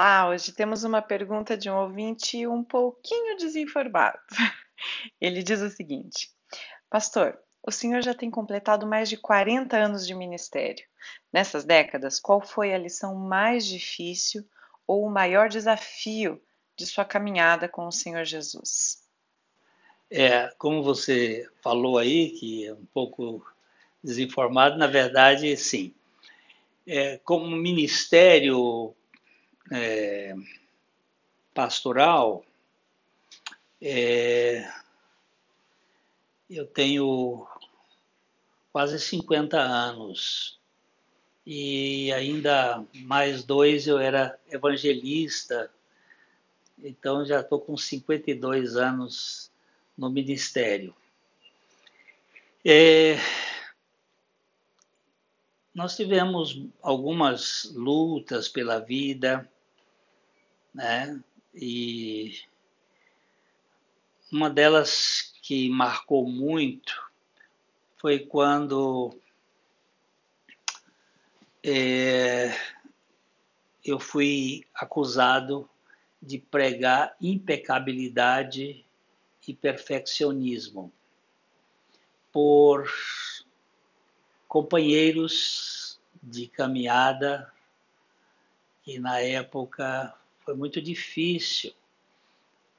Olá, hoje temos uma pergunta de um ouvinte um pouquinho desinformado. Ele diz o seguinte: Pastor, o senhor já tem completado mais de 40 anos de ministério. Nessas décadas, qual foi a lição mais difícil ou o maior desafio de sua caminhada com o Senhor Jesus? É, como você falou aí, que é um pouco desinformado, na verdade, sim. É, como ministério é, pastoral, é, eu tenho quase 50 anos. E ainda mais dois eu era evangelista, então já estou com 52 anos no ministério. É, nós tivemos algumas lutas pela vida, né? E uma delas que marcou muito foi quando é, eu fui acusado de pregar impecabilidade e perfeccionismo por companheiros de caminhada e na época foi muito difícil.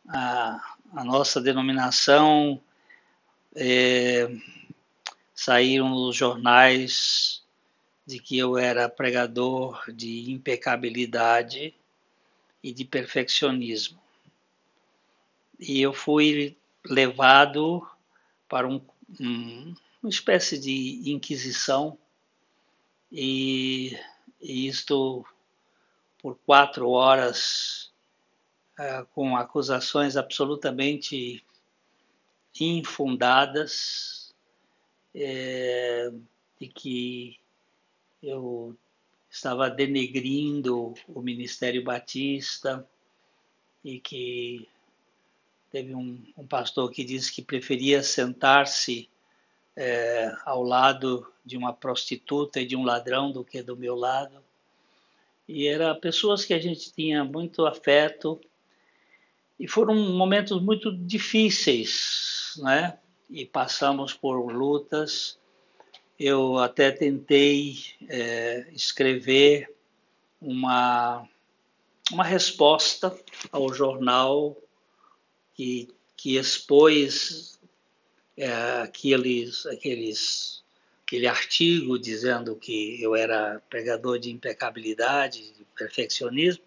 A, a nossa denominação é, saíram nos jornais de que eu era pregador de impecabilidade e de perfeccionismo. E eu fui levado para um, um, uma espécie de inquisição e, e isto por quatro horas uh, com acusações absolutamente infundadas é, de que eu estava denegrindo o Ministério Batista e que teve um, um pastor que disse que preferia sentar-se é, ao lado de uma prostituta e de um ladrão do que do meu lado e eram pessoas que a gente tinha muito afeto e foram momentos muito difíceis, né? E passamos por lutas. Eu até tentei é, escrever uma uma resposta ao jornal que que expôs é, aqueles aqueles aquele artigo dizendo que eu era pregador de impecabilidade, de perfeccionismo,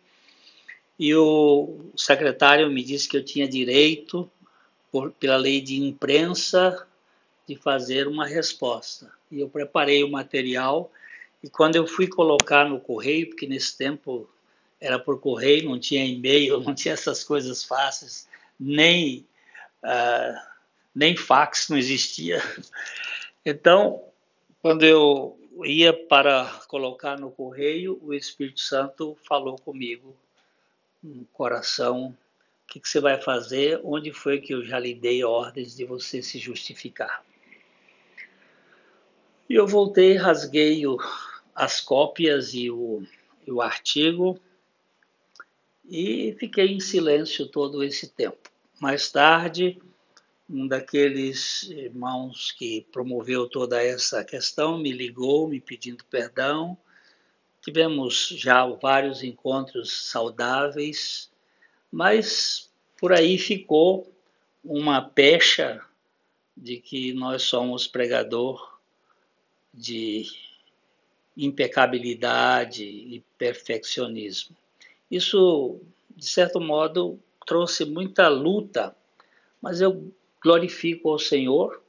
e o secretário me disse que eu tinha direito, por, pela lei de imprensa, de fazer uma resposta. E eu preparei o material, e quando eu fui colocar no correio, porque nesse tempo era por correio, não tinha e-mail, não tinha essas coisas fáceis, nem, uh, nem fax não existia. Então, quando eu ia para colocar no correio, o Espírito Santo falou comigo no coração: o que, que você vai fazer? Onde foi que eu já lhe dei ordens de você se justificar? E eu voltei, rasguei o, as cópias e o, e o artigo e fiquei em silêncio todo esse tempo. Mais tarde, um daqueles irmãos que promoveu toda essa questão me ligou me pedindo perdão. Tivemos já vários encontros saudáveis, mas por aí ficou uma pecha de que nós somos pregador de impecabilidade e perfeccionismo. Isso, de certo modo, trouxe muita luta, mas eu Glorifico ao Senhor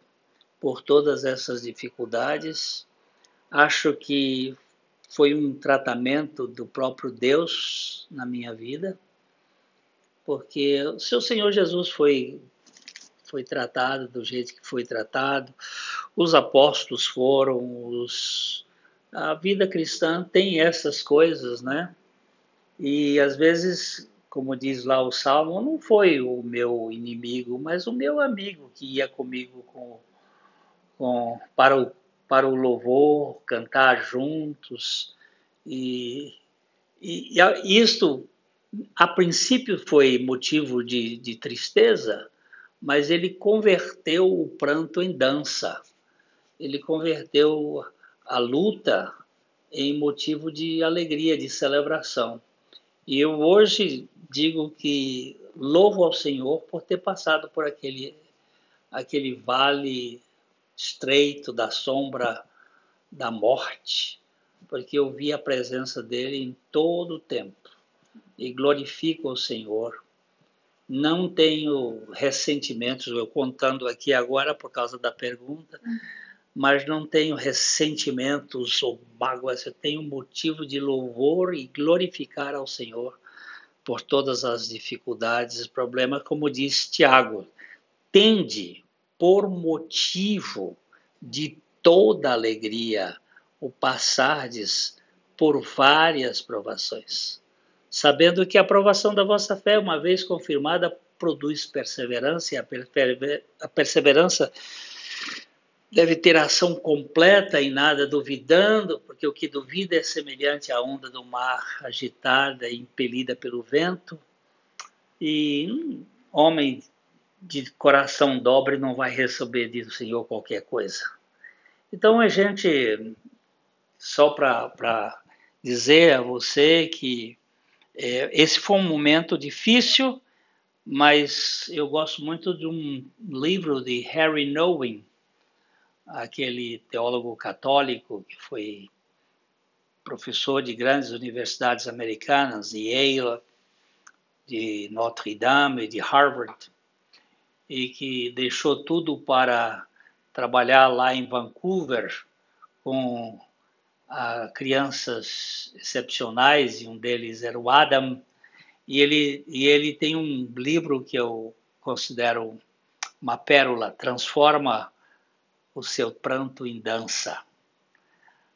por todas essas dificuldades. Acho que foi um tratamento do próprio Deus na minha vida, porque o seu Senhor Jesus foi foi tratado do jeito que foi tratado, os apóstolos foram, os, a vida cristã tem essas coisas, né? E às vezes como diz lá o Salmo, não foi o meu inimigo, mas o meu amigo que ia comigo com, com, para, o, para o louvor, cantar juntos. E, e, e isto a princípio foi motivo de, de tristeza, mas ele converteu o pranto em dança. Ele converteu a luta em motivo de alegria, de celebração. E eu hoje digo que louvo ao Senhor por ter passado por aquele, aquele vale estreito da sombra da morte, porque eu vi a presença dele em todo o tempo. E glorifico o Senhor. Não tenho ressentimentos, eu contando aqui agora por causa da pergunta, mas não tenho ressentimentos ou mágoas, eu tenho motivo de louvor e glorificar ao Senhor por todas as dificuldades, problemas, como diz Tiago, tende por motivo de toda alegria o passardes por várias provações, sabendo que a aprovação da vossa fé, uma vez confirmada, produz perseverança, e a perseverança deve ter ação completa e nada duvidando, porque o que duvida é semelhante à onda do mar agitada e impelida pelo vento. E um homem de coração dobre não vai receber do Senhor qualquer coisa. Então a gente, só para dizer a você que é, esse foi um momento difícil, mas eu gosto muito de um livro de Harry Nowen, aquele teólogo católico que foi professor de grandes universidades americanas, de Yale, de Notre Dame, de Harvard, e que deixou tudo para trabalhar lá em Vancouver com ah, crianças excepcionais, e um deles era o Adam, e ele, e ele tem um livro que eu considero uma pérola, Transforma o seu pranto em dança.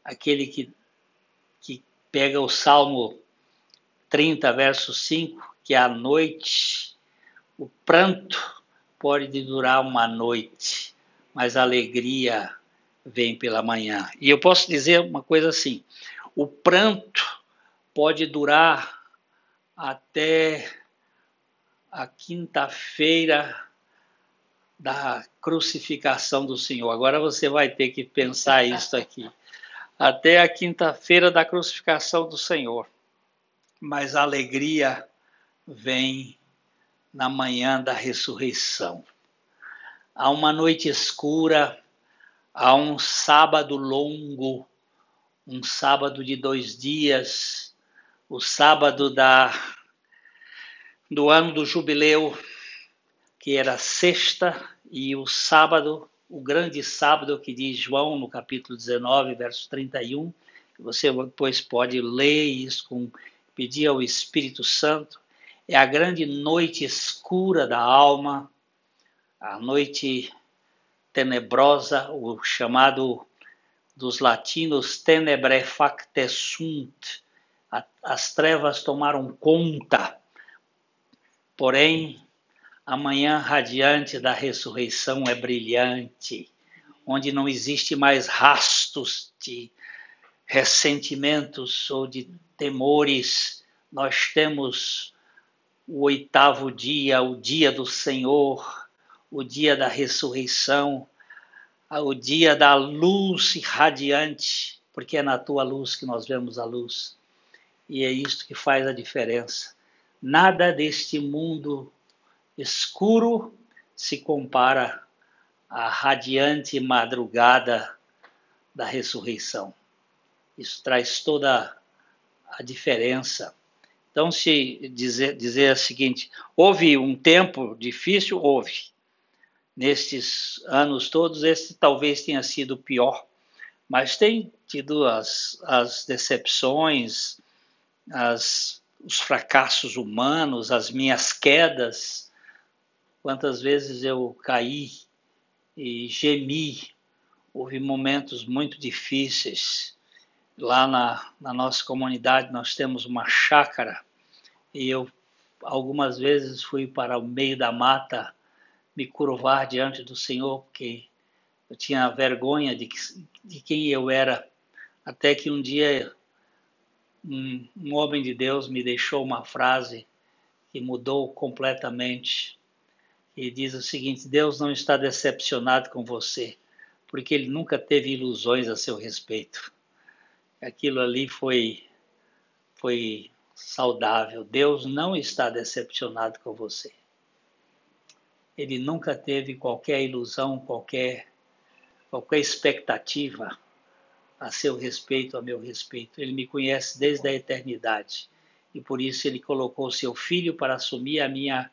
Aquele que, que pega o Salmo 30, verso 5, que a noite, o pranto pode durar uma noite, mas a alegria vem pela manhã. E eu posso dizer uma coisa assim: o pranto pode durar até a quinta-feira da crucificação do Senhor. Agora você vai ter que pensar isso aqui. Até a quinta-feira da crucificação do Senhor. Mas a alegria vem na manhã da ressurreição. Há uma noite escura, há um sábado longo, um sábado de dois dias, o sábado da, do ano do jubileu, que era sexta, e o sábado, o grande sábado que diz João no capítulo 19, verso 31, que você depois pode ler isso com pedir ao Espírito Santo, é a grande noite escura da alma, a noite tenebrosa, o chamado dos latinos tenebrae facte sunt, as trevas tomaram conta, porém a manhã radiante da ressurreição é brilhante, onde não existe mais rastos de ressentimentos ou de temores. Nós temos o oitavo dia, o dia do Senhor, o dia da ressurreição, o dia da luz radiante, porque é na tua luz que nós vemos a luz. E é isto que faz a diferença. Nada deste mundo escuro se compara à radiante madrugada da ressurreição. Isso traz toda a diferença. Então, se dizer, dizer o seguinte: houve um tempo difícil? Houve. Nestes anos todos, esse talvez tenha sido pior, mas tem tido as, as decepções, as, os fracassos humanos, as minhas quedas, quantas vezes eu caí e gemi. Houve momentos muito difíceis. Lá na, na nossa comunidade nós temos uma chácara e eu algumas vezes fui para o meio da mata me curvar diante do Senhor, porque eu tinha vergonha de, de quem eu era, até que um dia um, um homem de Deus me deixou uma frase que mudou completamente. E diz o seguinte: Deus não está decepcionado com você, porque ele nunca teve ilusões a seu respeito. Aquilo ali foi foi saudável. Deus não está decepcionado com você. Ele nunca teve qualquer ilusão, qualquer qualquer expectativa a seu respeito, a meu respeito. Ele me conhece desde a eternidade e por isso ele colocou seu filho para assumir a minha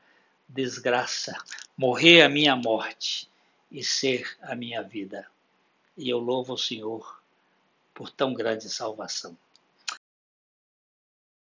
desgraça, morrer a minha morte e ser a minha vida. E eu louvo o Senhor por tão grande salvação.